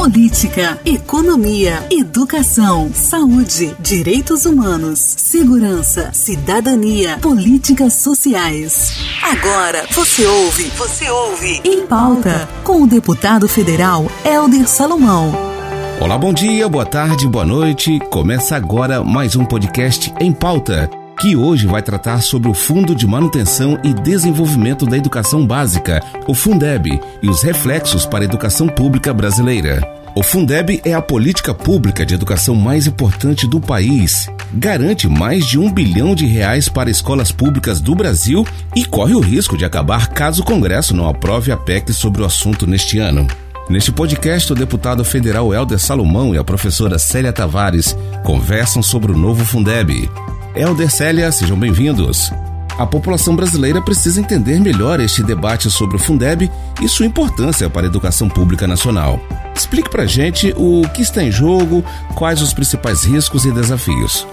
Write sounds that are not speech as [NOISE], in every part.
política, economia, educação, saúde, direitos humanos, segurança, cidadania, políticas sociais. Agora você ouve, você ouve em pauta com o deputado federal Helder Salomão. Olá, bom dia, boa tarde, boa noite. Começa agora mais um podcast em pauta que hoje vai tratar sobre o Fundo de Manutenção e Desenvolvimento da Educação Básica, o Fundeb, e os reflexos para a educação pública brasileira. O Fundeb é a política pública de educação mais importante do país. Garante mais de um bilhão de reais para escolas públicas do Brasil e corre o risco de acabar caso o Congresso não aprove a PEC sobre o assunto neste ano. Neste podcast, o deputado federal Helder Salomão e a professora Célia Tavares conversam sobre o novo Fundeb. Helder Célia, sejam bem-vindos. A população brasileira precisa entender melhor este debate sobre o Fundeb e sua importância para a educação pública nacional. Explique pra gente o que está em jogo, quais os principais riscos e desafios.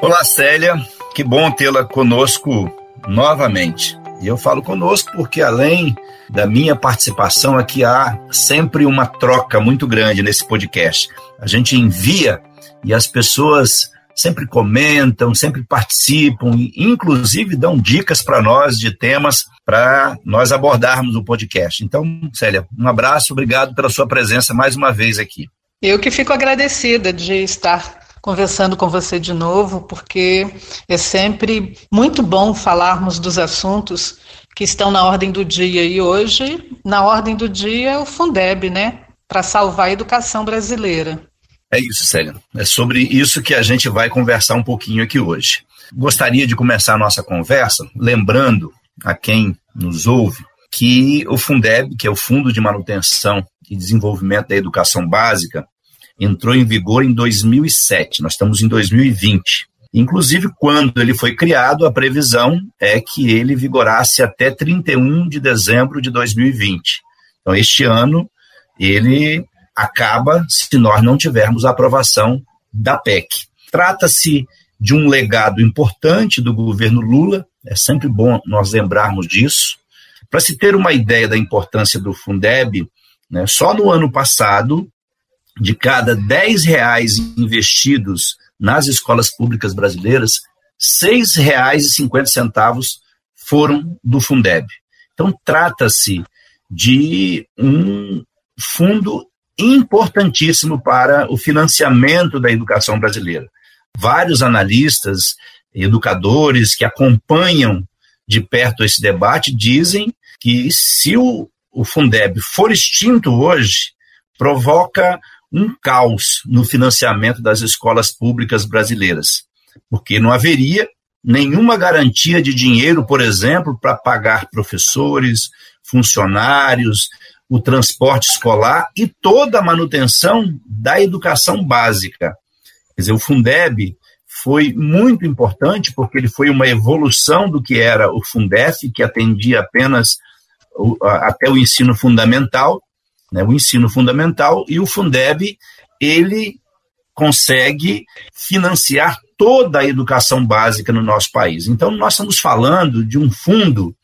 Olá, Célia. Que bom tê-la conosco novamente. E eu falo conosco porque, além da minha participação, aqui há sempre uma troca muito grande nesse podcast. A gente envia e as pessoas sempre comentam, sempre participam, inclusive dão dicas para nós de temas para nós abordarmos o podcast. Então, Célia, um abraço, obrigado pela sua presença mais uma vez aqui. Eu que fico agradecida de estar conversando com você de novo, porque é sempre muito bom falarmos dos assuntos que estão na ordem do dia e hoje, na ordem do dia, é o Fundeb, né? Para salvar a educação brasileira. É isso, Célia. É sobre isso que a gente vai conversar um pouquinho aqui hoje. Gostaria de começar a nossa conversa lembrando a quem nos ouve que o Fundeb, que é o Fundo de Manutenção e Desenvolvimento da Educação Básica, entrou em vigor em 2007. Nós estamos em 2020. Inclusive, quando ele foi criado, a previsão é que ele vigorasse até 31 de dezembro de 2020. Então, este ano, ele acaba se nós não tivermos a aprovação da PEC. Trata-se de um legado importante do governo Lula, é sempre bom nós lembrarmos disso. Para se ter uma ideia da importância do Fundeb, né, só no ano passado, de cada 10 reais investidos nas escolas públicas brasileiras, R$ 6,50 foram do Fundeb. Então, trata-se de um fundo importantíssimo para o financiamento da educação brasileira. Vários analistas, educadores que acompanham de perto esse debate dizem que se o, o Fundeb for extinto hoje, provoca um caos no financiamento das escolas públicas brasileiras, porque não haveria nenhuma garantia de dinheiro, por exemplo, para pagar professores, funcionários, o transporte escolar e toda a manutenção da educação básica. Quer dizer, o Fundeb foi muito importante porque ele foi uma evolução do que era o Fundef, que atendia apenas o, até o ensino fundamental, né, o ensino fundamental, e o Fundeb, ele consegue financiar toda a educação básica no nosso país. Então, nós estamos falando de um fundo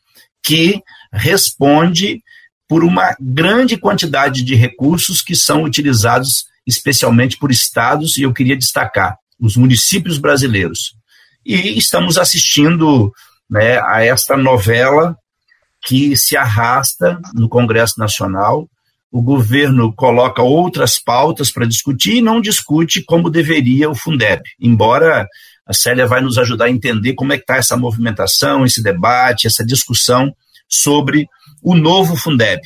que responde por uma grande quantidade de recursos que são utilizados especialmente por estados, e eu queria destacar os municípios brasileiros. E estamos assistindo né, a esta novela que se arrasta no Congresso Nacional. O governo coloca outras pautas para discutir e não discute como deveria o Fundeb, embora a Célia vai nos ajudar a entender como é que está essa movimentação, esse debate, essa discussão sobre o novo Fundeb,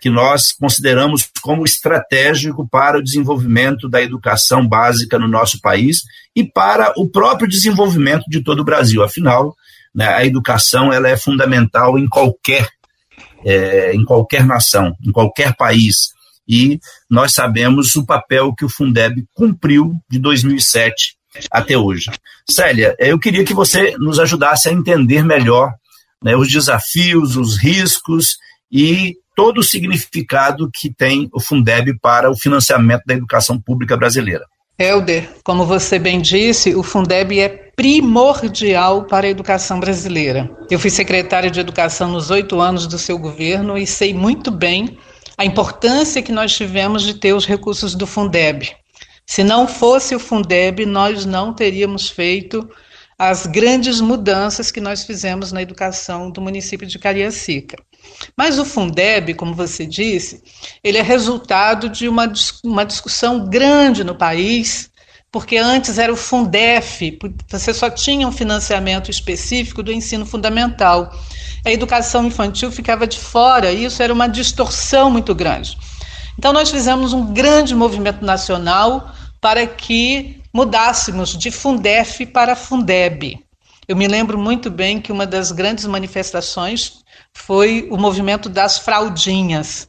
que nós consideramos como estratégico para o desenvolvimento da educação básica no nosso país e para o próprio desenvolvimento de todo o Brasil. Afinal, né, a educação ela é fundamental em qualquer, é, em qualquer nação, em qualquer país. E nós sabemos o papel que o Fundeb cumpriu de 2007 até hoje. Célia, eu queria que você nos ajudasse a entender melhor né, os desafios, os riscos e todo o significado que tem o Fundeb para o financiamento da educação pública brasileira. Helder, como você bem disse, o Fundeb é primordial para a educação brasileira. Eu fui secretária de Educação nos oito anos do seu governo e sei muito bem a importância que nós tivemos de ter os recursos do Fundeb. Se não fosse o Fundeb, nós não teríamos feito as grandes mudanças que nós fizemos na educação do município de Cariacica. Mas o Fundeb, como você disse, ele é resultado de uma, uma discussão grande no país, porque antes era o Fundef, você só tinha um financiamento específico do ensino fundamental. A educação infantil ficava de fora, e isso era uma distorção muito grande. Então, nós fizemos um grande movimento nacional para que mudássemos de Fundef para Fundeb. Eu me lembro muito bem que uma das grandes manifestações foi o movimento das fraldinhas.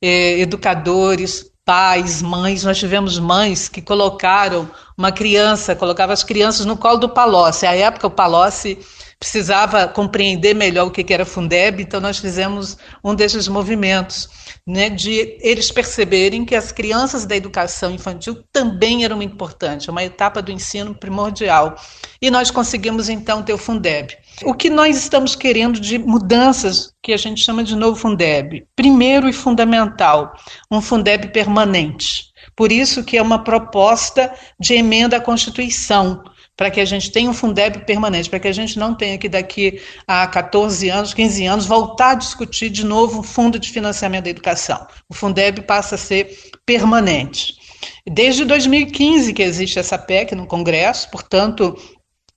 Eh, educadores, pais, mães, nós tivemos mães que colocaram uma criança, colocava as crianças no colo do Palocci. À época, o Palocci precisava compreender melhor o que era Fundeb, então nós fizemos um desses movimentos, né, de eles perceberem que as crianças da educação infantil também eram importantes, uma etapa do ensino primordial. E nós conseguimos então ter o Fundeb. O que nós estamos querendo de mudanças que a gente chama de novo Fundeb? Primeiro e fundamental, um Fundeb permanente. Por isso que é uma proposta de emenda à Constituição, para que a gente tenha um Fundeb permanente, para que a gente não tenha que daqui a 14 anos, 15 anos, voltar a discutir de novo o fundo de financiamento da educação. O Fundeb passa a ser permanente. Desde 2015 que existe essa PEC no Congresso, portanto,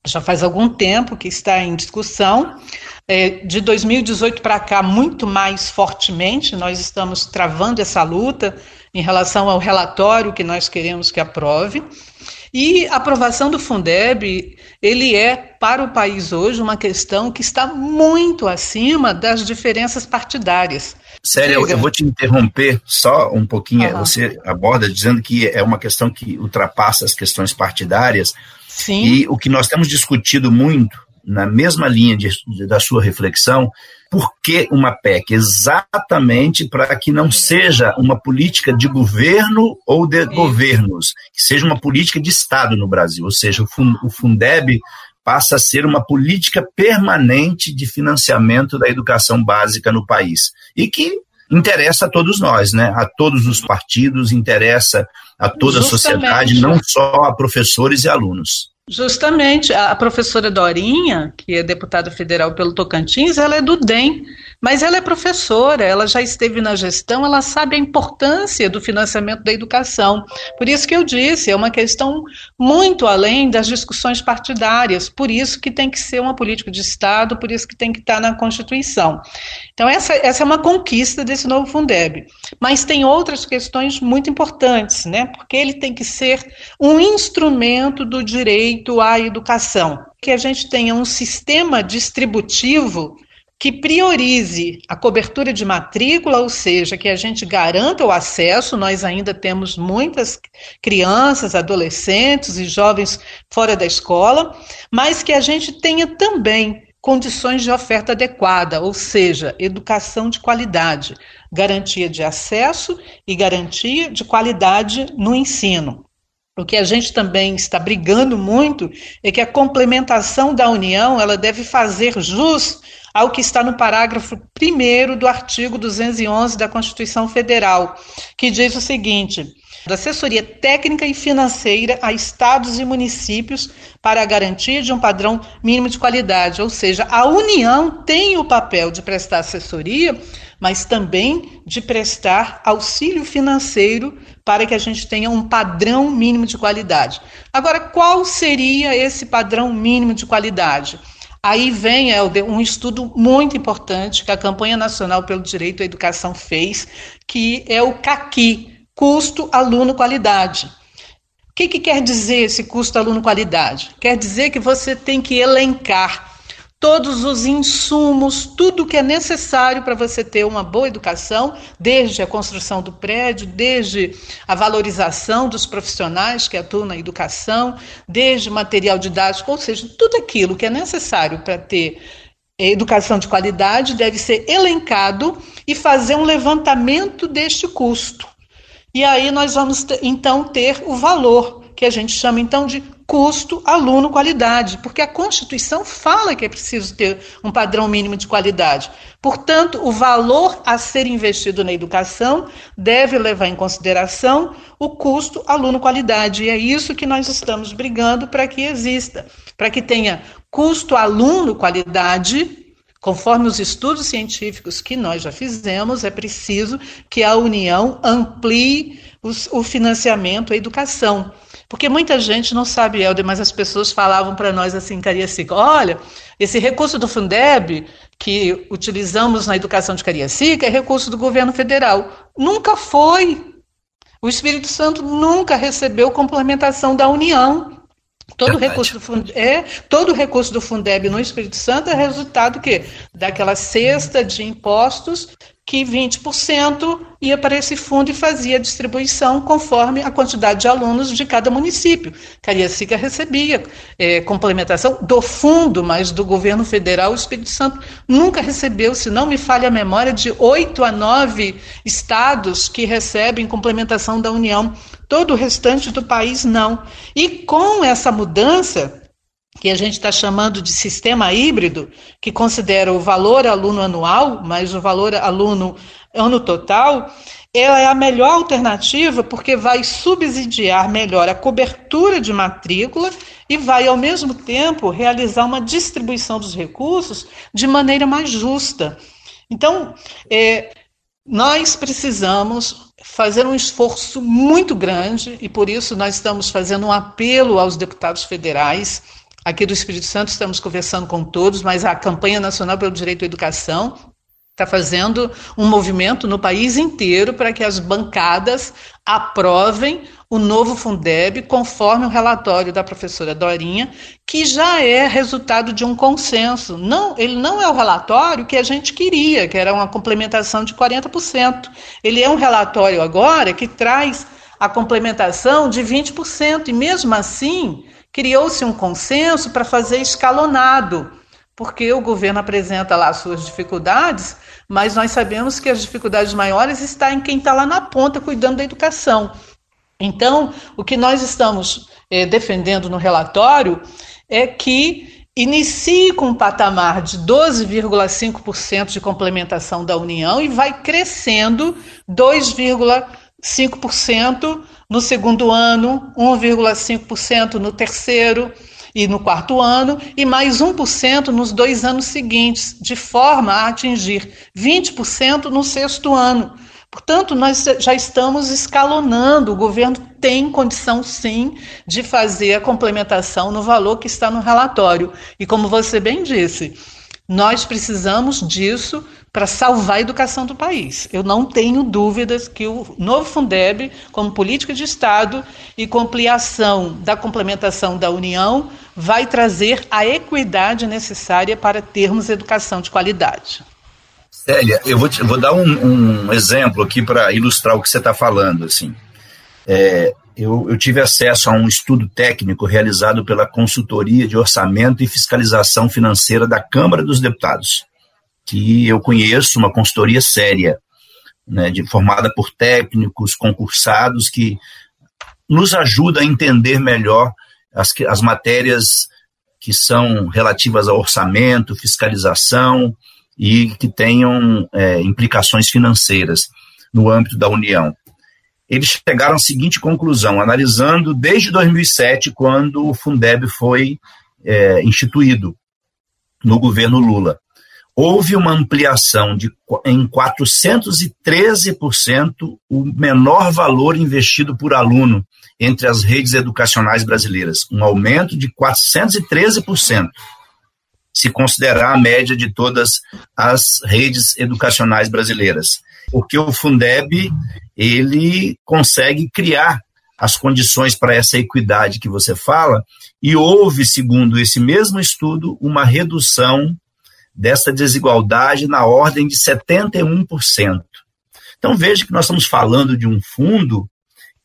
já faz algum tempo que está em discussão. É, de 2018 para cá, muito mais fortemente, nós estamos travando essa luta em relação ao relatório que nós queremos que aprove. E a aprovação do Fundeb, ele é para o país hoje uma questão que está muito acima das diferenças partidárias. Sério, eu vou te interromper só um pouquinho. Uhum. Você aborda dizendo que é uma questão que ultrapassa as questões partidárias. Sim. E o que nós temos discutido muito, na mesma linha de, da sua reflexão, por que uma PEC? Exatamente para que não seja uma política de governo ou de governos, que seja uma política de Estado no Brasil, ou seja, o Fundeb passa a ser uma política permanente de financiamento da educação básica no país. E que interessa a todos nós, né? A todos os partidos, interessa a toda Justamente. a sociedade, não só a professores e alunos. Justamente, a professora Dorinha, que é deputada federal pelo Tocantins, ela é do DEM, mas ela é professora, ela já esteve na gestão, ela sabe a importância do financiamento da educação. Por isso que eu disse, é uma questão muito além das discussões partidárias, por isso que tem que ser uma política de Estado, por isso que tem que estar na Constituição. Então, essa, essa é uma conquista desse novo Fundeb. Mas tem outras questões muito importantes, né? Porque ele tem que ser um instrumento do direito direito à educação, que a gente tenha um sistema distributivo que priorize a cobertura de matrícula, ou seja, que a gente garanta o acesso. Nós ainda temos muitas crianças, adolescentes e jovens fora da escola, mas que a gente tenha também condições de oferta adequada, ou seja, educação de qualidade, garantia de acesso e garantia de qualidade no ensino. O que a gente também está brigando muito é que a complementação da União ela deve fazer jus ao que está no parágrafo 1 do artigo 211 da Constituição Federal, que diz o seguinte: da assessoria técnica e financeira a estados e municípios para a garantia de um padrão mínimo de qualidade, ou seja, a União tem o papel de prestar assessoria, mas também de prestar auxílio financeiro para que a gente tenha um padrão mínimo de qualidade. Agora, qual seria esse padrão mínimo de qualidade? Aí vem Helder, um estudo muito importante que a Campanha Nacional pelo Direito à Educação fez, que é o CAQui, Custo Aluno Qualidade. O que, que quer dizer esse custo aluno qualidade? Quer dizer que você tem que elencar todos os insumos, tudo que é necessário para você ter uma boa educação, desde a construção do prédio, desde a valorização dos profissionais que atuam na educação, desde material didático, ou seja, tudo aquilo que é necessário para ter educação de qualidade deve ser elencado e fazer um levantamento deste custo. E aí nós vamos então ter o valor que a gente chama então de custo, aluno, qualidade, porque a Constituição fala que é preciso ter um padrão mínimo de qualidade. Portanto, o valor a ser investido na educação deve levar em consideração o custo, aluno, qualidade. E é isso que nós estamos brigando para que exista, para que tenha custo, aluno, qualidade. Conforme os estudos científicos que nós já fizemos, é preciso que a União amplie os, o financiamento à educação. Porque muita gente não sabe, Helder, mas as pessoas falavam para nós assim, Cariacica, olha, esse recurso do Fundeb que utilizamos na educação de Cariacica é recurso do governo federal. Nunca foi. O Espírito Santo nunca recebeu complementação da União. Todo recurso, do Fundeb, é, todo recurso do Fundeb no Espírito Santo é resultado que daquela cesta de impostos que 20% ia para esse fundo e fazia a distribuição conforme a quantidade de alunos de cada município. Cariacica recebia é, complementação do fundo, mas do governo federal, o Espírito Santo nunca recebeu, se não me falha a memória, de oito a nove estados que recebem complementação da União. Todo o restante do país não. E com essa mudança, que a gente está chamando de sistema híbrido, que considera o valor aluno anual, mas o valor aluno ano total, ela é a melhor alternativa porque vai subsidiar melhor a cobertura de matrícula e vai, ao mesmo tempo, realizar uma distribuição dos recursos de maneira mais justa. Então, é, nós precisamos fazer um esforço muito grande e por isso nós estamos fazendo um apelo aos deputados federais Aqui do Espírito Santo estamos conversando com todos, mas a campanha nacional pelo direito à educação está fazendo um movimento no país inteiro para que as bancadas aprovem o novo Fundeb conforme o relatório da professora Dorinha, que já é resultado de um consenso. Não, ele não é o relatório que a gente queria, que era uma complementação de 40%. Ele é um relatório agora que traz a complementação de 20%, e mesmo assim, criou-se um consenso para fazer escalonado, porque o governo apresenta lá as suas dificuldades, mas nós sabemos que as dificuldades maiores estão em quem está lá na ponta cuidando da educação. Então, o que nós estamos eh, defendendo no relatório é que inicie com um patamar de 12,5% de complementação da União e vai crescendo 2,5% no segundo ano, 1,5% no terceiro e no quarto ano, e mais 1% nos dois anos seguintes, de forma a atingir 20% no sexto ano. Portanto, nós já estamos escalonando, o governo tem condição sim de fazer a complementação no valor que está no relatório. E como você bem disse, nós precisamos disso para salvar a educação do país. Eu não tenho dúvidas que o novo Fundeb, como política de Estado e com ampliação da complementação da União, vai trazer a equidade necessária para termos educação de qualidade. Célia, eu vou, te, vou dar um, um, exemplo aqui para ilustrar o que você está falando. Assim. É, eu, eu, tive acesso a um estudo técnico realizado pela Consultoria de Orçamento e Fiscalização Financeira da Câmara dos Deputados que eu conheço, uma consultoria séria, né, de, formada por técnicos concursados que nos ajuda a entender melhor as, as matérias que são relativas ao orçamento, fiscalização e que tenham é, implicações financeiras no âmbito da União. Eles chegaram à seguinte conclusão, analisando desde 2007, quando o Fundeb foi é, instituído no governo Lula houve uma ampliação de, em 413% o menor valor investido por aluno entre as redes educacionais brasileiras, um aumento de 413%, se considerar a média de todas as redes educacionais brasileiras. Porque o Fundeb, ele consegue criar as condições para essa equidade que você fala, e houve, segundo esse mesmo estudo, uma redução dessa desigualdade na ordem de 71%. Então veja que nós estamos falando de um fundo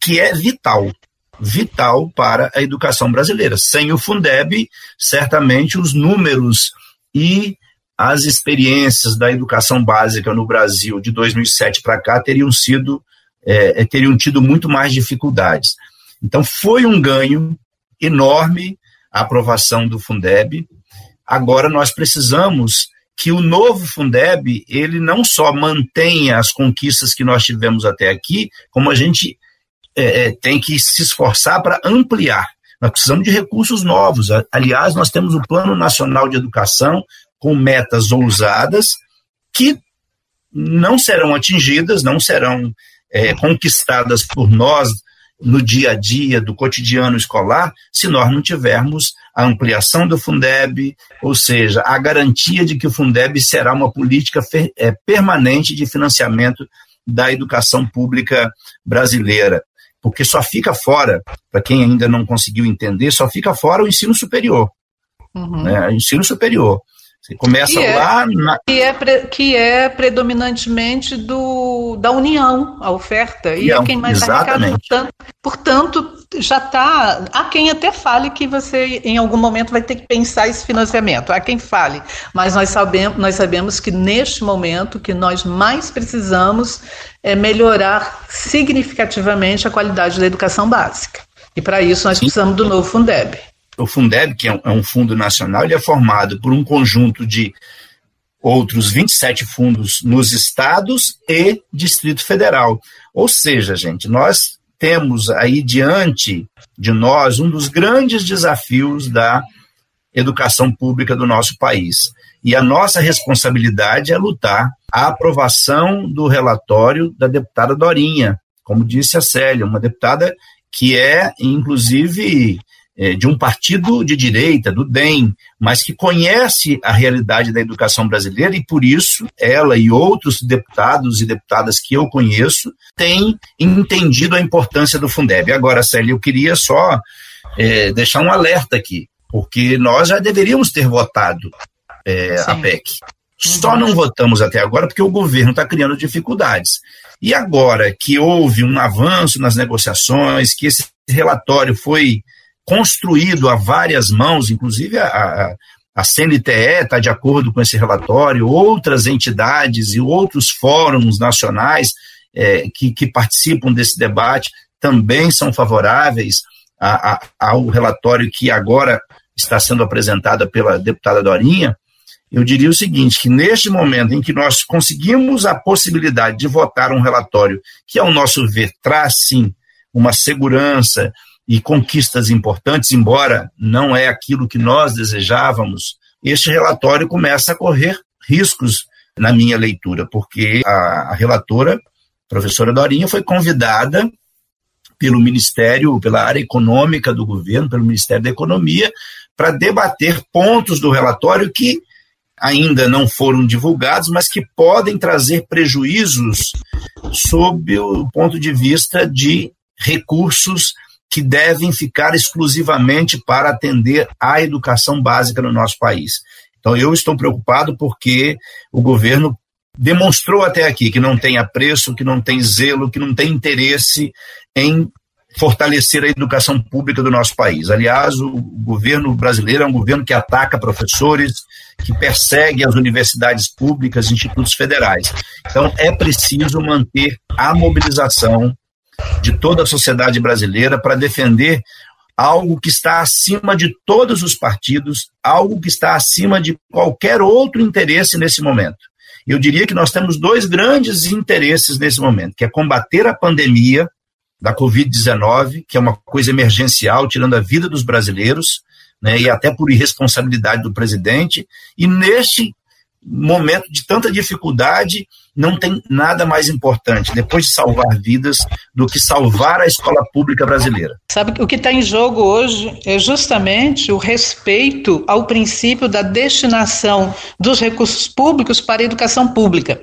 que é vital, vital para a educação brasileira. Sem o Fundeb, certamente os números e as experiências da educação básica no Brasil de 2007 para cá teriam sido é, teriam tido muito mais dificuldades. Então foi um ganho enorme a aprovação do Fundeb. Agora nós precisamos que o novo Fundeb ele não só mantenha as conquistas que nós tivemos até aqui, como a gente é, é tem que se esforçar para ampliar. Nós precisamos de recursos novos. Aliás, nós temos o Plano Nacional de Educação com metas ousadas que não serão atingidas, não serão é, conquistadas por nós no dia a dia do cotidiano escolar, se nós não tivermos a ampliação do Fundeb, ou seja, a garantia de que o Fundeb será uma política é, permanente de financiamento da educação pública brasileira. Porque só fica fora, para quem ainda não conseguiu entender, só fica fora o ensino superior. Uhum. Né, o ensino superior. Você começa que é, lá na... que, é pre, que é predominantemente do, da União, a oferta. E é quem mais está arrecadando. Portanto, já está. Há quem até fale que você, em algum momento, vai ter que pensar esse financiamento. Há quem fale. Mas nós sabemos, nós sabemos que neste momento que nós mais precisamos é melhorar significativamente a qualidade da educação básica. E para isso nós precisamos do novo Fundeb o Fundeb, que é um, é um fundo nacional, ele é formado por um conjunto de outros 27 fundos nos estados e Distrito Federal. Ou seja, gente, nós temos aí diante de nós um dos grandes desafios da educação pública do nosso país. E a nossa responsabilidade é lutar a aprovação do relatório da deputada Dorinha, como disse a Célia, uma deputada que é, inclusive, de um partido de direita, do DEM, mas que conhece a realidade da educação brasileira e, por isso, ela e outros deputados e deputadas que eu conheço têm entendido a importância do Fundeb. Agora, Célia, eu queria só é, deixar um alerta aqui, porque nós já deveríamos ter votado é, a PEC. Só não votamos até agora porque o governo está criando dificuldades. E agora que houve um avanço nas negociações, que esse relatório foi construído a várias mãos, inclusive a, a, a CNTE está de acordo com esse relatório, outras entidades e outros fóruns nacionais é, que, que, participam desse debate também são favoráveis a, ao relatório que agora está sendo apresentado pela deputada Dorinha. Eu diria o seguinte: que neste momento em que nós conseguimos a possibilidade de votar um relatório que, ao nosso ver, traz sim uma segurança, e conquistas importantes, embora não é aquilo que nós desejávamos, este relatório começa a correr riscos na minha leitura, porque a, a relatora, professora Dorinha, foi convidada pelo Ministério, pela área econômica do governo, pelo Ministério da Economia, para debater pontos do relatório que ainda não foram divulgados, mas que podem trazer prejuízos sob o ponto de vista de recursos que devem ficar exclusivamente para atender à educação básica no nosso país. Então, eu estou preocupado porque o governo demonstrou até aqui que não tem apreço, que não tem zelo, que não tem interesse em fortalecer a educação pública do nosso país. Aliás, o governo brasileiro é um governo que ataca professores, que persegue as universidades públicas, institutos federais. Então, é preciso manter a mobilização de toda a sociedade brasileira para defender algo que está acima de todos os partidos, algo que está acima de qualquer outro interesse nesse momento. Eu diria que nós temos dois grandes interesses nesse momento, que é combater a pandemia da Covid-19, que é uma coisa emergencial, tirando a vida dos brasileiros, né, e até por irresponsabilidade do presidente, e neste momento de tanta dificuldade, não tem nada mais importante, depois de salvar vidas, do que salvar a escola pública brasileira. Sabe o que está em jogo hoje é justamente o respeito ao princípio da destinação dos recursos públicos para a educação pública.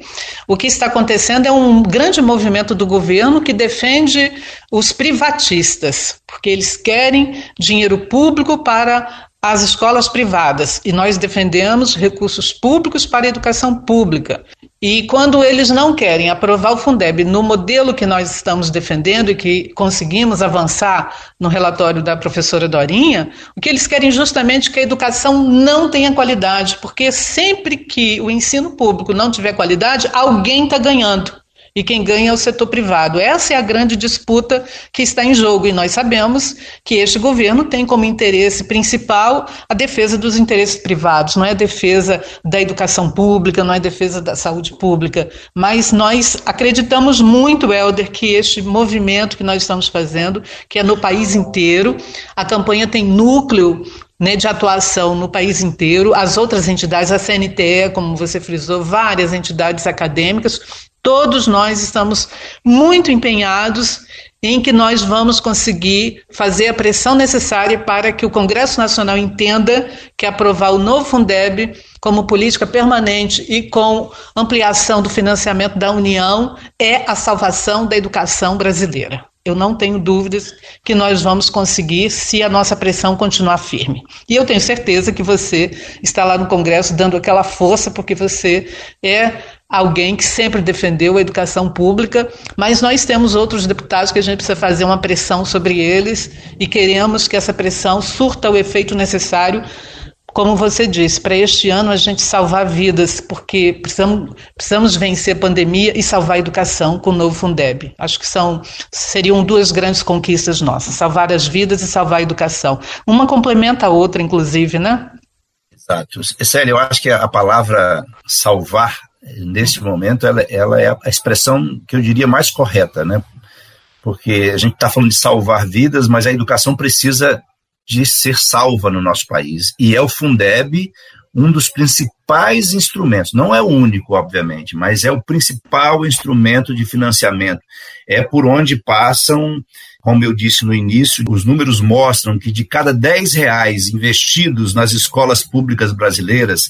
O que está acontecendo é um grande movimento do governo que defende os privatistas, porque eles querem dinheiro público para as escolas privadas e nós defendemos recursos públicos para a educação pública. E quando eles não querem aprovar o Fundeb no modelo que nós estamos defendendo e que conseguimos avançar no relatório da professora Dorinha, o que eles querem justamente é que a educação não tenha qualidade, porque sempre que o ensino público não tiver qualidade, alguém está ganhando. E quem ganha é o setor privado. Essa é a grande disputa que está em jogo. E nós sabemos que este governo tem como interesse principal a defesa dos interesses privados, não é a defesa da educação pública, não é a defesa da saúde pública, mas nós acreditamos muito, Helder, que este movimento que nós estamos fazendo, que é no país inteiro, a campanha tem núcleo né, de atuação no país inteiro, as outras entidades, a CNTE, como você frisou, várias entidades acadêmicas, todos nós estamos muito empenhados em que nós vamos conseguir fazer a pressão necessária para que o Congresso Nacional entenda que aprovar o novo Fundeb como política permanente e com ampliação do financiamento da União é a salvação da educação brasileira. Eu não tenho dúvidas que nós vamos conseguir se a nossa pressão continuar firme. E eu tenho certeza que você está lá no Congresso dando aquela força, porque você é alguém que sempre defendeu a educação pública, mas nós temos outros deputados que a gente precisa fazer uma pressão sobre eles e queremos que essa pressão surta o efeito necessário como você disse, para este ano a gente salvar vidas, porque precisamos, precisamos vencer a pandemia e salvar a educação com o novo Fundeb. Acho que são seriam duas grandes conquistas nossas, salvar as vidas e salvar a educação. Uma complementa a outra, inclusive, né? Exato. Célia, eu acho que a palavra salvar, nesse momento, ela, ela é a expressão que eu diria mais correta, né? Porque a gente está falando de salvar vidas, mas a educação precisa de ser salva no nosso país. E é o Fundeb um dos principais instrumentos, não é o único, obviamente, mas é o principal instrumento de financiamento. É por onde passam, como eu disse no início, os números mostram que de cada 10 reais investidos nas escolas públicas brasileiras,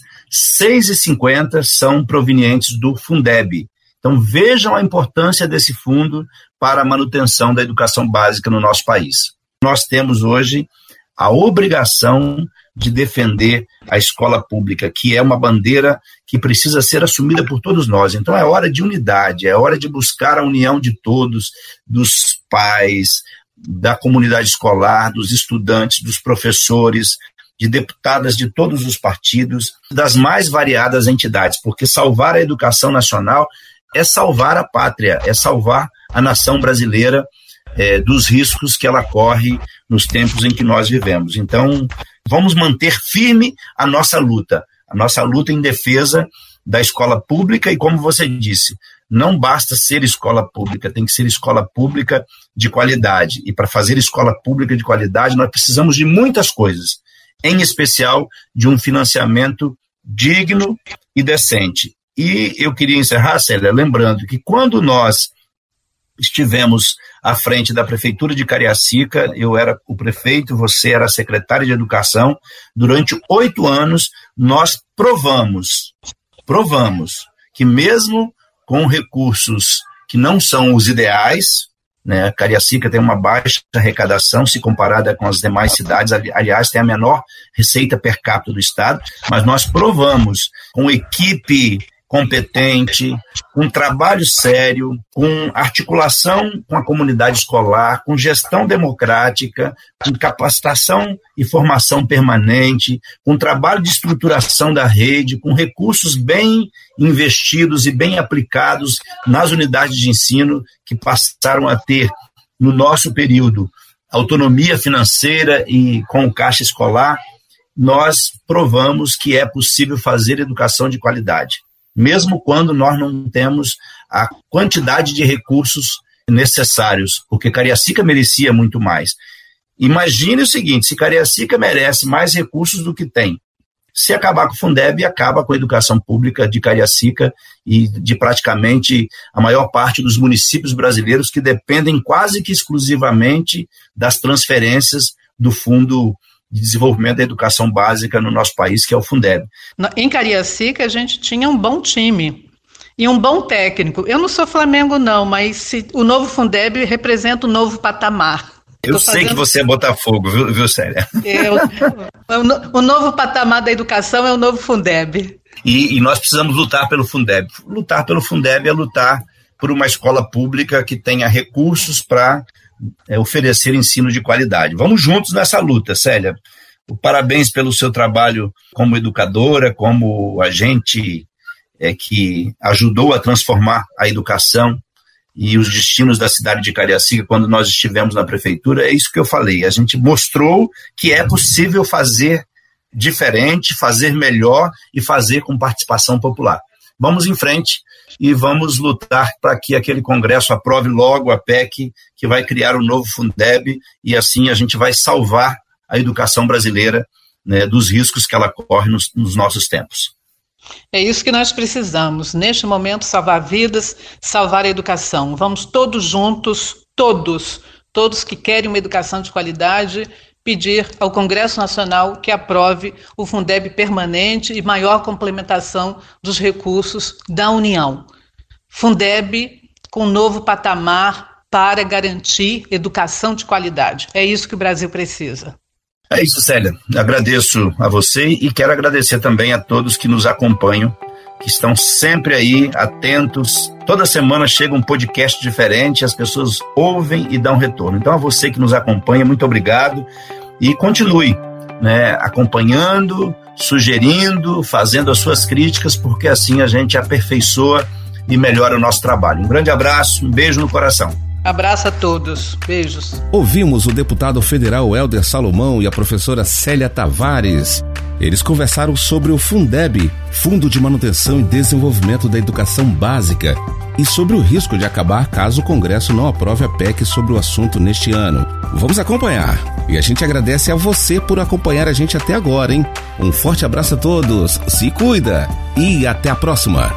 6,50 são provenientes do Fundeb. Então vejam a importância desse fundo para a manutenção da educação básica no nosso país. Nós temos hoje a obrigação de defender a escola pública, que é uma bandeira que precisa ser assumida por todos nós. Então é hora de unidade, é hora de buscar a união de todos, dos pais, da comunidade escolar, dos estudantes, dos professores, de deputadas de todos os partidos, das mais variadas entidades, porque salvar a educação nacional é salvar a pátria, é salvar a nação brasileira é, dos riscos que ela corre nos tempos em que nós vivemos. Então, vamos manter firme a nossa luta, a nossa luta em defesa da escola pública e, como você disse, não basta ser escola pública, tem que ser escola pública de qualidade. E para fazer escola pública de qualidade, nós precisamos de muitas coisas, em especial de um financiamento digno e decente. E eu queria encerrar, Célia, lembrando que quando nós estivemos à frente da prefeitura de Cariacica, eu era o prefeito, você era a secretária de educação. Durante oito anos, nós provamos, provamos que mesmo com recursos que não são os ideais, né, Cariacica tem uma baixa arrecadação se comparada com as demais cidades, aliás, tem a menor receita per capita do estado, mas nós provamos com equipe competente, com trabalho sério, com articulação com a comunidade escolar, com gestão democrática, com capacitação e formação permanente, com trabalho de estruturação da rede, com recursos bem investidos e bem aplicados nas unidades de ensino que passaram a ter, no nosso período, autonomia financeira e com o caixa escolar, nós provamos que é possível fazer educação de qualidade mesmo quando nós não temos a quantidade de recursos necessários, porque Cariacica merecia muito mais. Imagine o seguinte: se Cariacica merece mais recursos do que tem, se acabar com o Fundeb, acaba com a educação pública de Cariacica e de praticamente a maior parte dos municípios brasileiros que dependem quase que exclusivamente das transferências do Fundo de desenvolvimento da educação básica no nosso país, que é o Fundeb. Em Cariacica, a gente tinha um bom time e um bom técnico. Eu não sou Flamengo, não, mas se, o novo Fundeb representa o um novo patamar. Eu sei fazendo... que você é Botafogo, viu, viu Célia? Eu, [LAUGHS] o, o novo patamar da educação é o novo Fundeb. E, e nós precisamos lutar pelo Fundeb. Lutar pelo Fundeb é lutar por uma escola pública que tenha recursos para é, oferecer ensino de qualidade. Vamos juntos nessa luta, Célia. Parabéns pelo seu trabalho como educadora, como agente é, que ajudou a transformar a educação e os destinos da cidade de Cariacica quando nós estivemos na prefeitura, é isso que eu falei. A gente mostrou que é possível fazer diferente, fazer melhor e fazer com participação popular. Vamos em frente e vamos lutar para que aquele Congresso aprove logo a PEC que vai criar o um novo Fundeb e assim a gente vai salvar a educação brasileira né, dos riscos que ela corre nos, nos nossos tempos. É isso que nós precisamos, neste momento, salvar vidas, salvar a educação. Vamos todos juntos, todos, todos que querem uma educação de qualidade, pedir ao Congresso Nacional que aprove o Fundeb permanente e maior complementação dos recursos da União. Fundeb com novo patamar para garantir educação de qualidade. É isso que o Brasil precisa. É isso, Célia. Agradeço a você e quero agradecer também a todos que nos acompanham, que estão sempre aí atentos. Toda semana chega um podcast diferente, as pessoas ouvem e dão retorno. Então, a você que nos acompanha, muito obrigado e continue né, acompanhando, sugerindo, fazendo as suas críticas, porque assim a gente aperfeiçoa e melhora o nosso trabalho. Um grande abraço, um beijo no coração. Abraço a todos. Beijos. Ouvimos o deputado federal Helder Salomão e a professora Célia Tavares. Eles conversaram sobre o Fundeb, Fundo de Manutenção e Desenvolvimento da Educação Básica, e sobre o risco de acabar caso o Congresso não aprove a PEC sobre o assunto neste ano. Vamos acompanhar. E a gente agradece a você por acompanhar a gente até agora, hein? Um forte abraço a todos, se cuida e até a próxima.